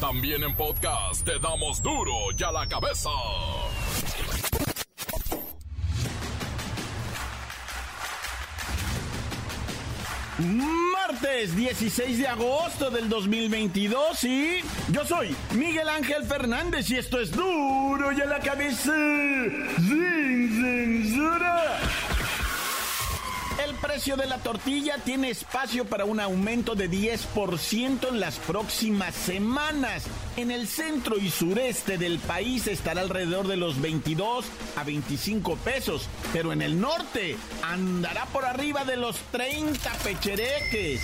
También en podcast te damos duro y a la cabeza. Martes 16 de agosto del 2022 y yo soy Miguel Ángel Fernández y esto es duro y a la cabeza sin censura. El precio de la tortilla tiene espacio para un aumento de 10% en las próximas semanas. En el centro y sureste del país estará alrededor de los 22 a 25 pesos, pero en el norte andará por arriba de los 30 pechereques.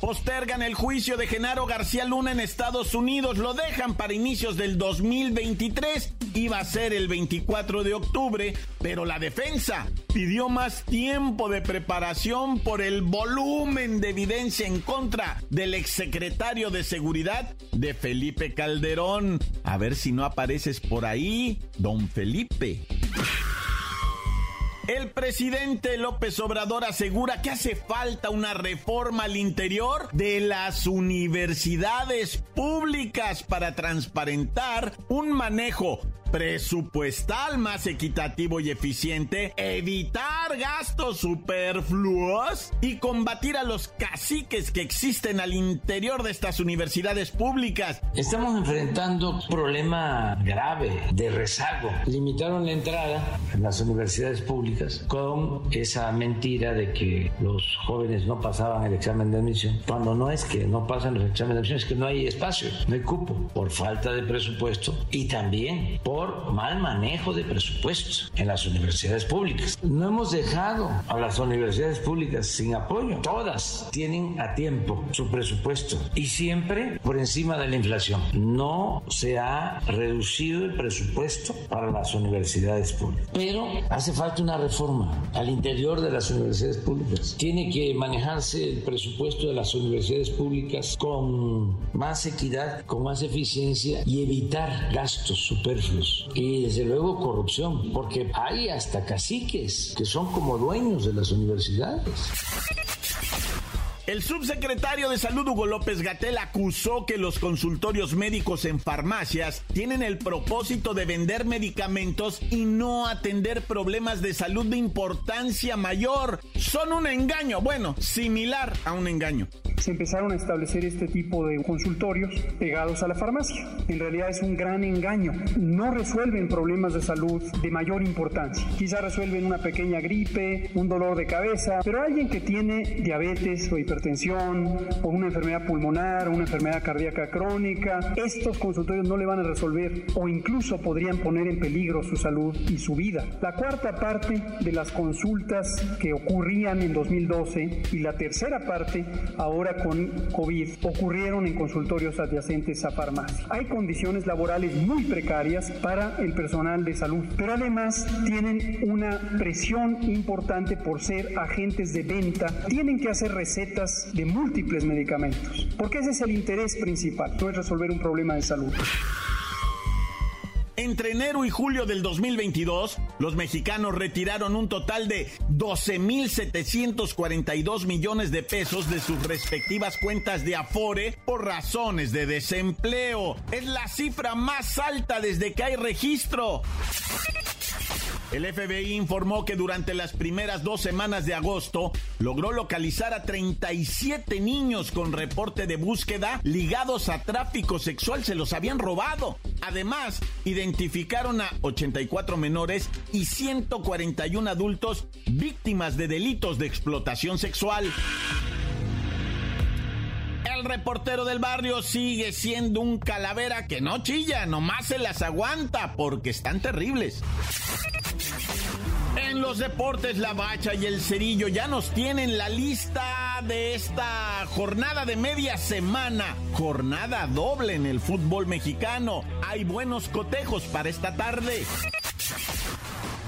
Postergan el juicio de Genaro García Luna en Estados Unidos, lo dejan para inicios del 2023, iba a ser el 24 de octubre, pero la defensa pidió más tiempo de preparación por el volumen de evidencia en contra del exsecretario de Seguridad de Felipe Calderón. A ver si no apareces por ahí, don Felipe. El presidente López Obrador asegura que hace falta una reforma al interior de las universidades públicas para transparentar un manejo presupuestal más equitativo y eficiente, evitar gastos superfluos y combatir a los caciques que existen al interior de estas universidades públicas. Estamos enfrentando un problema grave de rezago. Limitaron la entrada en las universidades públicas con esa mentira de que los jóvenes no pasaban el examen de admisión, cuando no es que no pasan los exámenes de admisión, es que no hay espacio, no hay cupo, por falta de presupuesto y también por mal manejo de presupuestos en las universidades públicas. No hemos dejado a las universidades públicas sin apoyo. Todas tienen a tiempo su presupuesto y siempre por encima de la inflación. No se ha reducido el presupuesto para las universidades públicas. Pero hace falta una reforma al interior de las universidades públicas. Tiene que manejarse el presupuesto de las universidades públicas con más equidad, con más eficiencia y evitar gastos superfluos y desde luego corrupción, porque hay hasta caciques que son como dueños de las universidades. El subsecretario de Salud Hugo López Gatel acusó que los consultorios médicos en farmacias tienen el propósito de vender medicamentos y no atender problemas de salud de importancia mayor. Son un engaño, bueno, similar a un engaño se empezaron a establecer este tipo de consultorios pegados a la farmacia. En realidad es un gran engaño. No resuelven problemas de salud de mayor importancia. Quizá resuelven una pequeña gripe, un dolor de cabeza, pero alguien que tiene diabetes o hipertensión o una enfermedad pulmonar una enfermedad cardíaca crónica, estos consultorios no le van a resolver o incluso podrían poner en peligro su salud y su vida. La cuarta parte de las consultas que ocurrían en 2012 y la tercera parte ahora con COVID ocurrieron en consultorios adyacentes a farmacia. Hay condiciones laborales muy precarias para el personal de salud, pero además tienen una presión importante por ser agentes de venta. Tienen que hacer recetas de múltiples medicamentos, porque ese es el interés principal, no es resolver un problema de salud. Entre enero y julio del 2022, los mexicanos retiraron un total de 12.742 millones de pesos de sus respectivas cuentas de Afore por razones de desempleo. Es la cifra más alta desde que hay registro. El FBI informó que durante las primeras dos semanas de agosto logró localizar a 37 niños con reporte de búsqueda ligados a tráfico sexual. Se los habían robado. Además, identificaron a 84 menores y 141 adultos víctimas de delitos de explotación sexual. El reportero del barrio sigue siendo un calavera que no chilla, nomás se las aguanta porque están terribles. En los deportes, la bacha y el cerillo ya nos tienen la lista de esta jornada de media semana. Jornada doble en el fútbol mexicano. Hay buenos cotejos para esta tarde.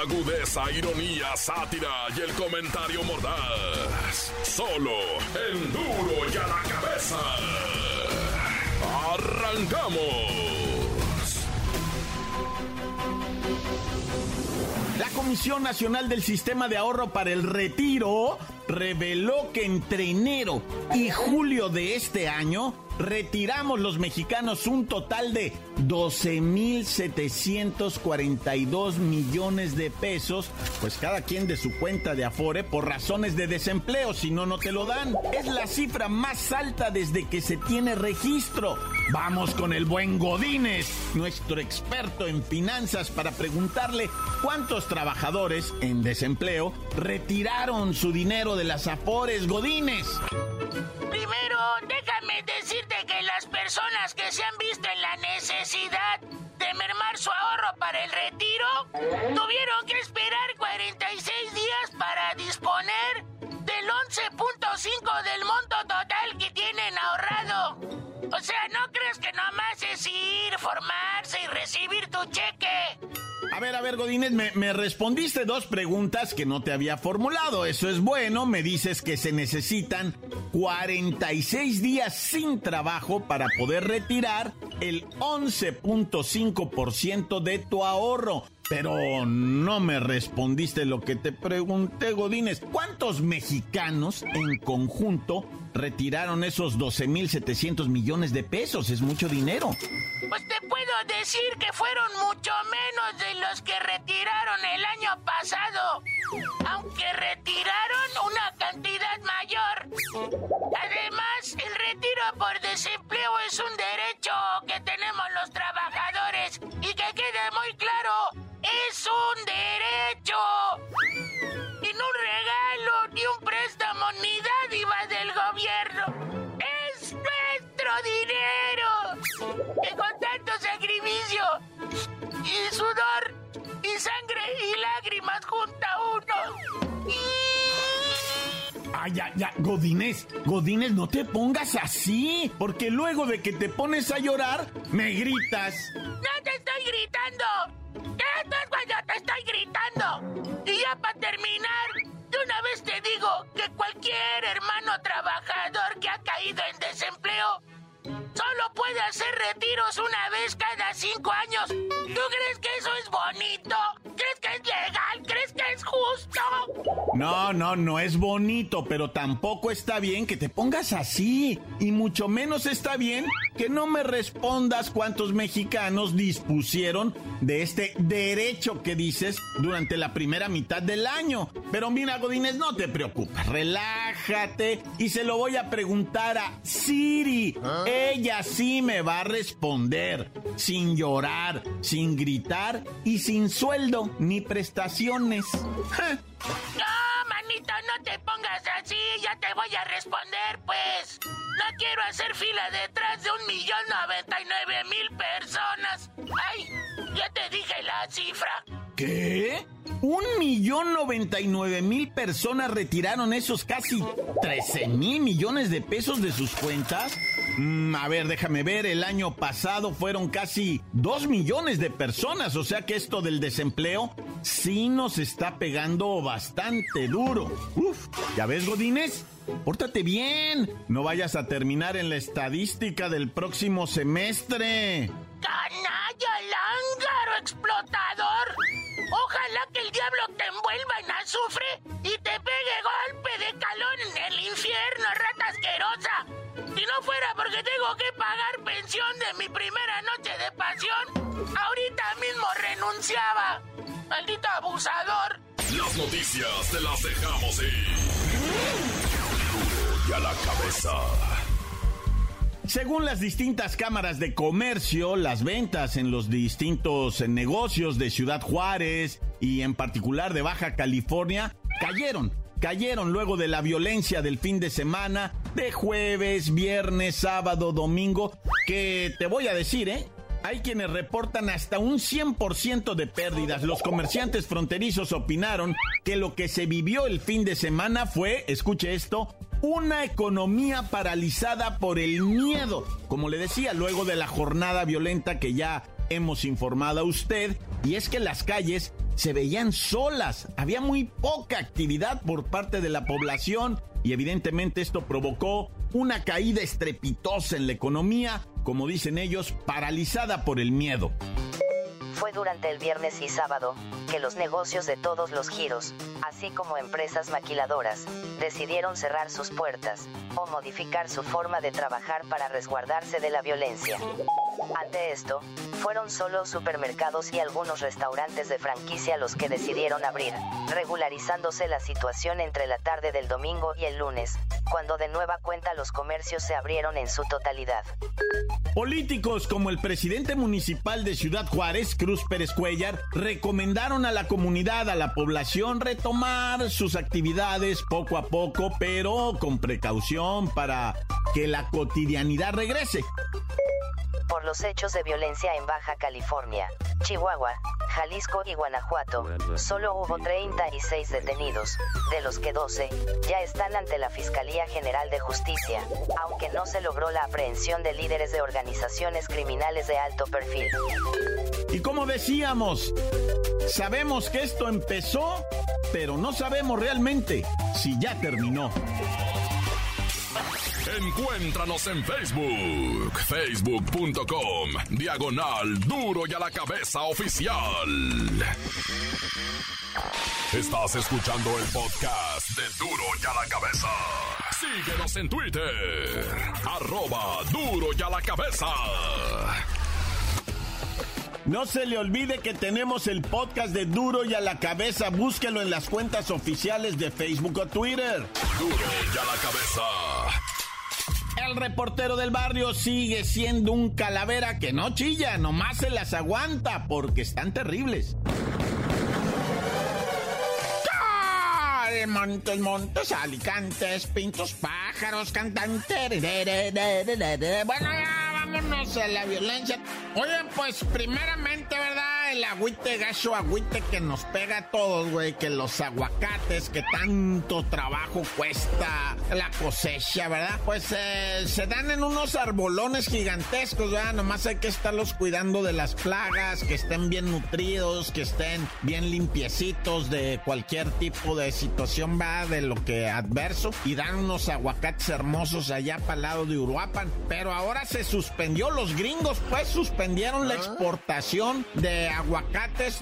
Agudeza, ironía, sátira y el comentario mordaz. Solo el duro y a la cabeza. ¡Arrancamos! La Comisión Nacional del Sistema de Ahorro para el Retiro reveló que entre enero y julio de este año retiramos los mexicanos un total de 12.742 millones de pesos, pues cada quien de su cuenta de Afore por razones de desempleo, si no, no te lo dan. Es la cifra más alta desde que se tiene registro. Vamos con el buen Godínez, nuestro experto en finanzas, para preguntarle cuántos trabajadores en desempleo retiraron su dinero de las Afores Godínez. Primero, déjame decirte que las personas que se han visto en la necesidad de mermar su ahorro para el retiro tuvieron que esperar 46 días para disponer del 11.5 del monto total que tienen ahorrado. O sea, ¿no crees que nomás es ir, formarse y recibir tu cheque? A ver, a ver, Godínez, me, respondiste dos preguntas que no te había formulado. Eso es bueno. Me dices que se necesitan 46 días sin trabajo para poder retirar el 11.5% de tu ahorro. Pero no me respondiste lo que te pregunté, Godínez. ¿Cuántos mexicanos en conjunto retiraron esos 12.700 millones de pesos? Es mucho dinero. Pues te puedo decir que fueron mucho menos de los que retiraron el año pasado. Aunque retiraron una cantidad mayor. Además, el retiro por desempleo es un derecho que tenemos los trabajadores. Y que quede muy claro, es un derecho. Y no un regalo, ni un préstamo, ni dádiva del gobierno. Es nuestro dinero. Que con tanto sacrificio y sudor y sangre y lágrimas junta uno. Ay, ya, ya, Godínez, Godínez, no te pongas así, porque luego de que te pones a llorar, me gritas. Y ya para terminar, de una vez te digo que cualquier hermano trabajador que ha caído en desempleo solo puede hacer retiros una vez cada cinco años. ¿Tú crees que eso es bonito? ¿Crees que es legal? ¿Crees que es justo? No, no, no es bonito, pero tampoco está bien que te pongas así. Y mucho menos está bien que no me respondas cuántos mexicanos dispusieron de este derecho que dices durante la primera mitad del año. Pero mira, Godínez, no te preocupes, relájate y se lo voy a preguntar a Siri. Ella sí me va a responder, sin llorar, sin gritar y sin sueldo ni prestaciones. No, manito, no te pongas así, ya te voy a responder, pues. No quiero hacer fila detrás de un millón noventa y nueve mil personas. Ay, ya te dije la cifra. ¿Qué? ¿Un millón noventa y nueve mil personas retiraron esos casi 13 mil millones de pesos de sus cuentas? Mm, a ver, déjame ver, el año pasado fueron casi 2 millones de personas, o sea que esto del desempleo sí nos está pegando bastante duro. Uf, ¿ya ves, Godínez? Pórtate bien, no vayas a terminar en la estadística del próximo semestre. ¡Canalla, lángaro, explotador! Ojalá que el diablo te envuelva en azufre y te pegue golpe de calón en el infierno, rata asquerosa. Si no fuera porque tengo que pagar pensión de mi primera noche de pasión, ahorita mismo renunciaba. Maldito abusador. Las noticias te las dejamos ir. Y a la cabeza. Según las distintas cámaras de comercio, las ventas en los distintos negocios de Ciudad Juárez y en particular de Baja California cayeron. Cayeron luego de la violencia del fin de semana, de jueves, viernes, sábado, domingo, que te voy a decir, ¿eh? Hay quienes reportan hasta un 100% de pérdidas. Los comerciantes fronterizos opinaron que lo que se vivió el fin de semana fue, escuche esto, una economía paralizada por el miedo. Como le decía, luego de la jornada violenta que ya hemos informado a usted, y es que las calles se veían solas, había muy poca actividad por parte de la población y evidentemente esto provocó una caída estrepitosa en la economía, como dicen ellos, paralizada por el miedo. Fue durante el viernes y sábado que los negocios de todos los giros, así como empresas maquiladoras, decidieron cerrar sus puertas o modificar su forma de trabajar para resguardarse de la violencia. Ante esto, fueron solo supermercados y algunos restaurantes de franquicia los que decidieron abrir, regularizándose la situación entre la tarde del domingo y el lunes, cuando de nueva cuenta los comercios se abrieron en su totalidad. Políticos como el presidente municipal de Ciudad Juárez, Cruz Pérez Cuellar, recomendaron a la comunidad, a la población, retomar sus actividades poco a poco, pero con precaución para que la cotidianidad regrese por los hechos de violencia en Baja California, Chihuahua, Jalisco y Guanajuato, solo hubo 36 detenidos, de los que 12 ya están ante la Fiscalía General de Justicia, aunque no se logró la aprehensión de líderes de organizaciones criminales de alto perfil. Y como decíamos, sabemos que esto empezó, pero no sabemos realmente si ya terminó. Encuéntranos en Facebook, facebook.com, diagonal duro y a la cabeza oficial. Estás escuchando el podcast de duro y a la cabeza. Síguenos en Twitter, arroba duro y a la cabeza. No se le olvide que tenemos el podcast de Duro y a la cabeza. Búsquelo en las cuentas oficiales de Facebook o Twitter. Duro y a la cabeza. El reportero del barrio sigue siendo un calavera que no chilla, nomás se las aguanta porque están terribles. Montes, montes, alicantes, pintos, pájaros, cantantes. Bueno, ya vámonos a la violencia. Oye, pues primeramente, ¿verdad? El agüite gacho, agüite que nos pega a todos, güey, que los aguacates que tanto trabajo cuesta la cosecha, ¿verdad? Pues eh, se dan en unos arbolones gigantescos, ¿verdad? Nomás hay que estarlos cuidando de las plagas, que estén bien nutridos, que estén bien limpiecitos de cualquier tipo de situación, va de lo que adverso. Y dan unos aguacates hermosos allá para el lado de Uruapan. Pero ahora se suspendió, los gringos pues suspendieron la ah. exportación de aguacates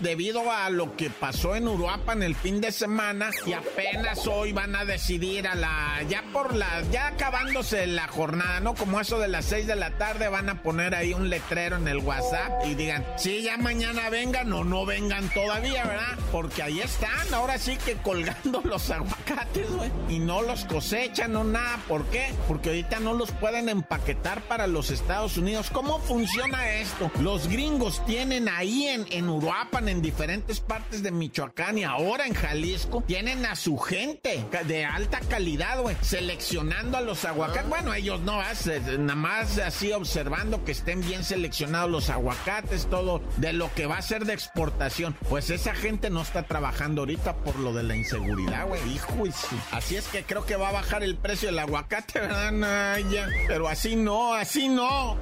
debido a lo que pasó en Uruapan el fin de semana y apenas hoy van a decidir a la ya por la ya acabándose la jornada, ¿no? Como eso de las 6 de la tarde van a poner ahí un letrero en el WhatsApp y digan, "Sí, ya mañana vengan o no vengan todavía, ¿verdad?" Porque ahí están, ahora sí que colgando los aguacates, güey, y no los cosechan o nada, ¿por qué? Porque ahorita no los pueden empaquetar para los Estados Unidos. ¿Cómo funciona esto? Los gringos tienen ahí en en Uruapan, en diferentes partes de Michoacán y ahora en Jalisco, tienen a su gente de alta calidad, güey, seleccionando a los aguacates. Ah. Bueno, ellos no, nada más así observando que estén bien seleccionados los aguacates, todo de lo que va a ser de exportación. Pues esa gente no está trabajando ahorita por lo de la inseguridad, güey, hijo y sí. Así es que creo que va a bajar el precio del aguacate, ¿verdad? Pero así no, así no.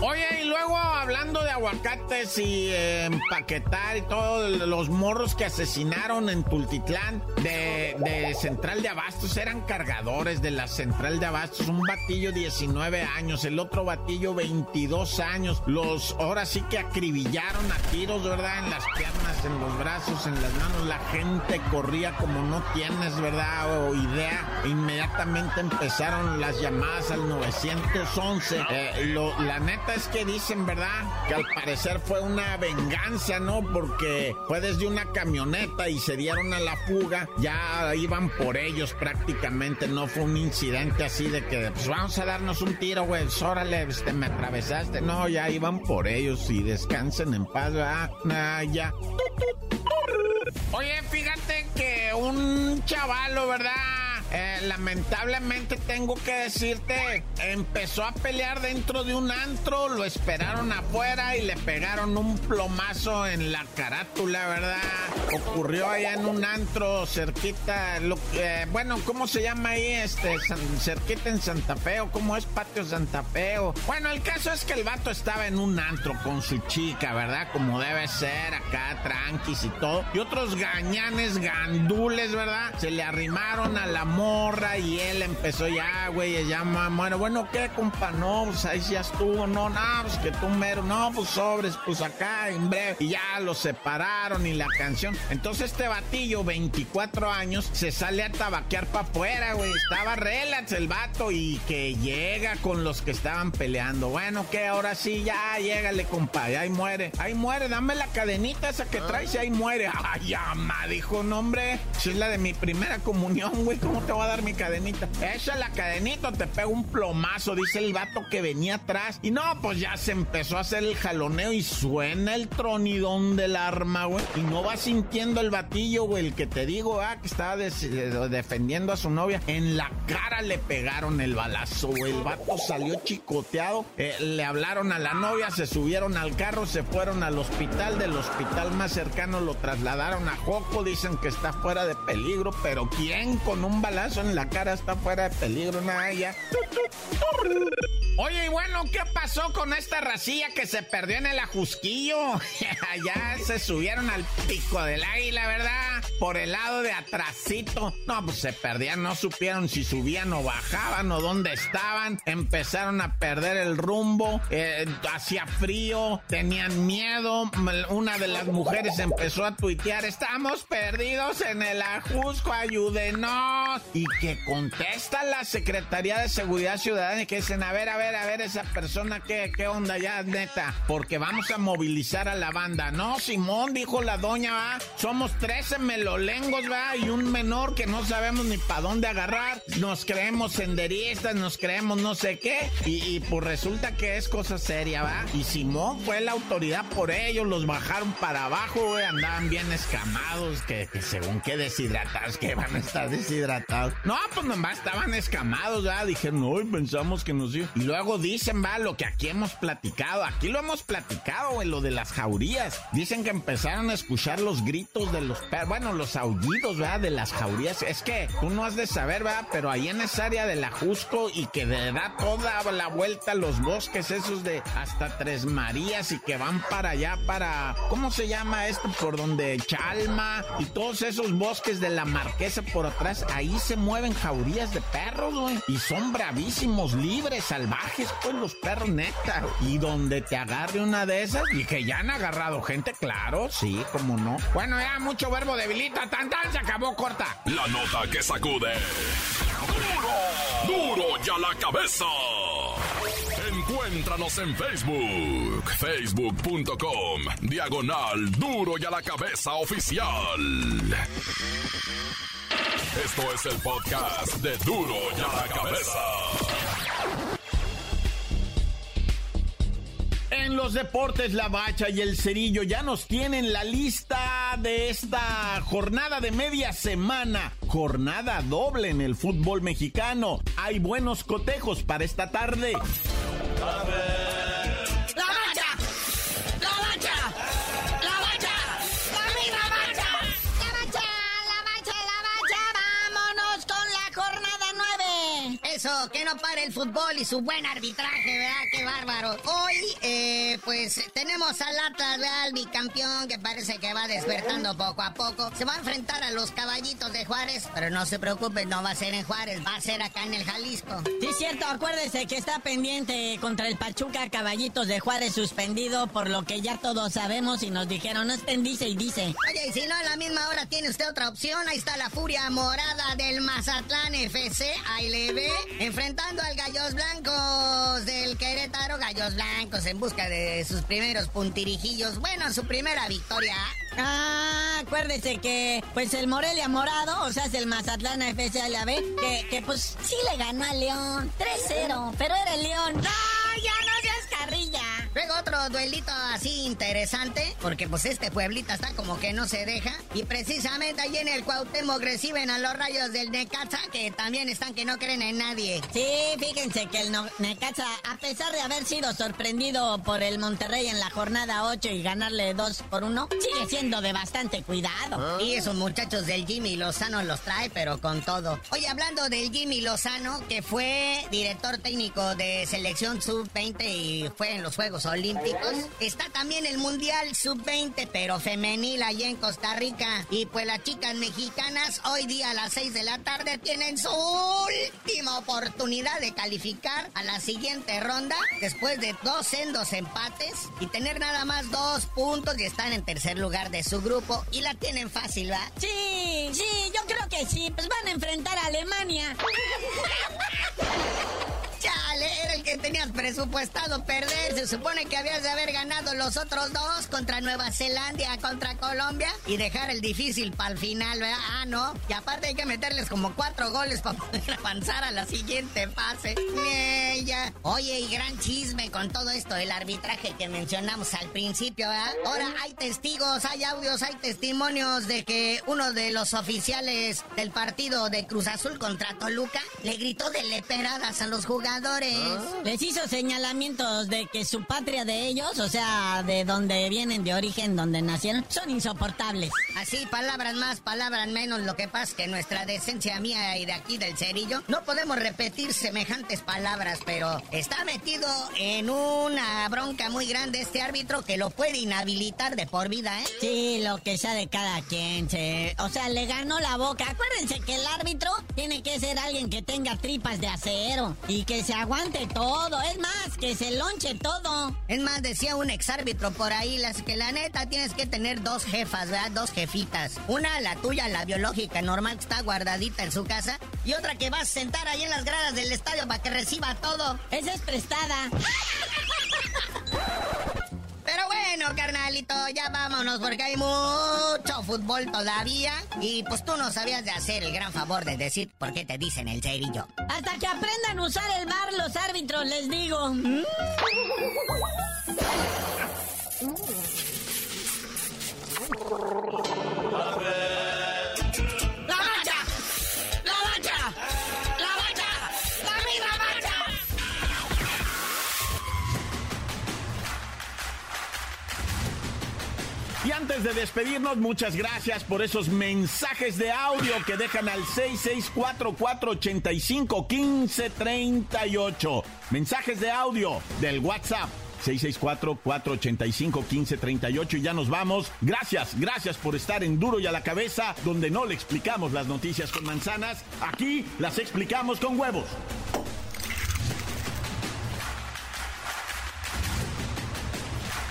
Oye, y luego hablando de y eh, empaquetar y todos los morros que asesinaron en Tultitlán de, de, Central de Abastos eran cargadores de la Central de Abastos. Un batillo 19 años, el otro batillo 22 años. Los ahora sí que acribillaron a tiros, ¿verdad? En las piernas, en los brazos, en las manos. La gente corría como no tienes, ¿verdad? O idea. Inmediatamente empezaron las llamadas al 911. Eh, la neta es que dicen, ¿verdad? Que al parecer fue una venganza, ¿no? Porque fue desde una camioneta y se dieron a la fuga. Ya iban por ellos prácticamente. No fue un incidente así de que, pues vamos a darnos un tiro, güey. Pues, órale, este, me atravesaste. No, ya iban por ellos y descansen en paz. Ah, ya. Oye, fíjate que un chavalo, ¿verdad? Eh, lamentablemente tengo que decirte, empezó a pelear dentro de un antro, lo esperaron afuera y le pegaron un plomazo en la carátula, ¿verdad? Ocurrió allá en un antro cerquita, lo, bueno, ¿cómo se llama ahí? Este, cerquita en Santa Fe, o cómo es Patio Santa Fe. Bueno, el caso es que el vato estaba en un antro con su chica, ¿verdad? Como debe ser, acá tranquis y todo. Y otros gañanes, gandules, ¿verdad? Se le arrimaron a la morra y él empezó ya, güey, ya, bueno, bueno, ¿qué, compa? No, pues ahí ya estuvo, no, no, pues que tú mero, no, pues sobres, pues acá en breve. Y ya los separaron y la canción. Entonces este batillo, 24 años, se sale a tabaquear para afuera, güey. Estaba relax el vato y que llega con los que estaban peleando. Bueno, que ahora sí, ya, llégale, compa, ahí muere. Ahí muere, dame la cadenita esa que traes y ahí muere. Ay, ama, dijo, no, hombre, si es la de mi primera comunión, güey, ¿cómo te voy a dar mi cadenita? Echa la cadenita, te pego un plomazo, dice el vato que venía atrás. Y no, pues ya se empezó a hacer el jaloneo y suena el tronidón del arma, güey. Y no va sintiendo el batillo, güey, el que te digo, ah, que estaba defendiendo a su novia. En la cara le pegaron el balazo, güey. El vato salió chicoteado. Eh, le hablaron a la novia, se subieron al carro, se fueron al hospital. Del hospital más cercano lo trasladaron a Joco. Dicen que está fuera de peligro, pero ¿quién con un balazo en la cara está fuera de peligro? Nada, ya. Oye, y bueno, ¿qué pasó con esta racilla que se perdió en el ajusquillo? ya se subieron al pico del águila, ¿verdad? Por el lado de atrásito. No, pues se perdían, no supieron si subían o bajaban o dónde estaban. Empezaron a perder el rumbo, eh, hacía frío, tenían miedo. Una de las mujeres empezó a tuitear, estamos perdidos en el ajusco, ayúdenos. Y que contesta la Secretaría de Seguridad Ciudadana y que dicen, a ver, a ver, a ver esa persona, ¿qué, qué onda ya, neta? Porque vamos a movilizar a la banda. No, Simón, dijo la doña, va. Somos 13 melolengos, va, y un menor que no sabemos ni para dónde agarrar. Nos creemos senderistas, nos creemos no sé qué. Y, pues resulta que es cosa seria, va. Y Simón fue la autoridad por ellos, los bajaron para abajo, güey. Andaban bien escamados, que, según qué deshidratados, que van a estar deshidratados. No, pues nomás estaban escamados, va. Dijeron, no, pensamos que nos iba. Y luego dicen, va, lo que aquí hemos platicado. Aquí lo hemos platicado, en lo de las jaurías. Dicen que empezaron a escuchar los gritos de los perros, bueno, los aullidos, va, de las jaurías. Es que tú no has de saber, va, pero ahí en esa área de la Jusco y que da toda la vuelta los bosques esos de hasta Tres Marías y que van para allá, para, ¿cómo se llama esto? Por donde Chalma y todos esos bosques de la Marquesa por atrás, ahí se mueven jaurías de perros, güey. Y son bravísimos, libres, salvajes pues los perros neta. Y donde te agarre una de esas y que ya han agarrado gente, claro, sí, como no. Bueno, ya mucho verbo debilita, tan tan, se acabó corta. La nota que sacude. Duro, duro ya la cabeza. Encuéntranos en Facebook, facebook.com, diagonal duro y a la cabeza oficial. Esto es el podcast de duro y a la cabeza. En los deportes, la bacha y el cerillo ya nos tienen la lista de esta jornada de media semana. Jornada doble en el fútbol mexicano. Hay buenos cotejos para esta tarde. esa. Que no pare el fútbol y su buen arbitraje, ¿verdad? Qué bárbaro. Hoy, eh, pues, tenemos al Atlas, ¿verdad? bicampeón, que parece que va despertando poco a poco. Se va a enfrentar a los caballitos de Juárez, pero no se preocupen, no va a ser en Juárez, va a ser acá en el Jalisco. Sí, cierto, acuérdese que está pendiente contra el Pachuca, caballitos de Juárez suspendido, por lo que ya todos sabemos y nos dijeron, no estén dice y dice. Oye, y si no, a la misma hora tiene usted otra opción, ahí está la furia morada del Mazatlán FC, ahí le ve enfrentando al Gallos Blancos del Querétaro. Gallos Blancos en busca de sus primeros puntirijillos. Bueno, su primera victoria. Ah, acuérdese que pues el Morelia Morado, o sea, es el Mazatlán FC a la vez, que, que pues sí le ganó a León 3-0, pero era el León. ¡No, Luego otro duelito así interesante, porque pues este pueblito está como que no se deja. Y precisamente allí en el Cuauhtémoc reciben a los rayos del Necaxa, que también están que no creen en nadie. Sí, fíjense que el Necaxa, a pesar de haber sido sorprendido por el Monterrey en la jornada 8 y ganarle 2 por 1, sigue siendo de bastante cuidado. Y esos muchachos del Jimmy Lozano los trae, pero con todo. Oye, hablando del Jimmy Lozano, que fue director técnico de selección sub-20 y fue en los Juegos Olímpicos, está también el Mundial sub-20, pero femenil allá en Costa Rica. Y pues las chicas mexicanas hoy día a las 6 de la tarde tienen su última oportunidad de calificar a la siguiente ronda después de dos sendos empates y tener nada más dos puntos y están en tercer lugar de su grupo y la tienen fácil, ¿va? Sí, sí, yo creo que sí, pues van a enfrentar a Alemania. Era el que tenías presupuestado perder. Se supone que habías de haber ganado los otros dos contra Nueva Zelanda, contra Colombia y dejar el difícil para el final, ¿verdad? Ah, no. Y aparte hay que meterles como cuatro goles para poder avanzar a la siguiente fase. Oye, y gran chisme con todo esto del arbitraje que mencionamos al principio, ¿verdad? Ahora hay testigos, hay audios, hay testimonios de que uno de los oficiales del partido de Cruz Azul contra Toluca le gritó de leperadas a los jugadores les hizo señalamientos de que su patria de ellos, o sea, de donde vienen, de origen, donde nacieron, son insoportables. Así, palabras más, palabras menos. Lo que pasa es que nuestra decencia mía y de aquí del cerillo no podemos repetir semejantes palabras, pero está metido en una bronca muy grande este árbitro que lo puede inhabilitar de por vida, ¿eh? Sí, lo que sea de cada quien. Se... O sea, le ganó la boca. Acuérdense que el árbitro tiene que ser alguien que tenga tripas de acero y que se aguante todo. Es más, que se lonche todo. Es más, decía un exárbitro por ahí, las que la neta tienes que tener dos jefas, ¿verdad? Dos jefitas. Una, la tuya, la biológica, normal, que está guardadita en su casa. Y otra que vas a sentar ahí en las gradas del estadio para que reciba todo. Esa es prestada. Bueno, carnalito, ya vámonos porque hay mucho fútbol todavía. Y pues tú no sabías de hacer el gran favor de decir por qué te dicen el cerillo. Hasta que aprendan a usar el bar los árbitros, les digo. Y antes de despedirnos, muchas gracias por esos mensajes de audio que dejan al 6644851538. Mensajes de audio del WhatsApp. 664-485-1538 y ya nos vamos. Gracias, gracias por estar en Duro y a la cabeza, donde no le explicamos las noticias con manzanas, aquí las explicamos con huevos.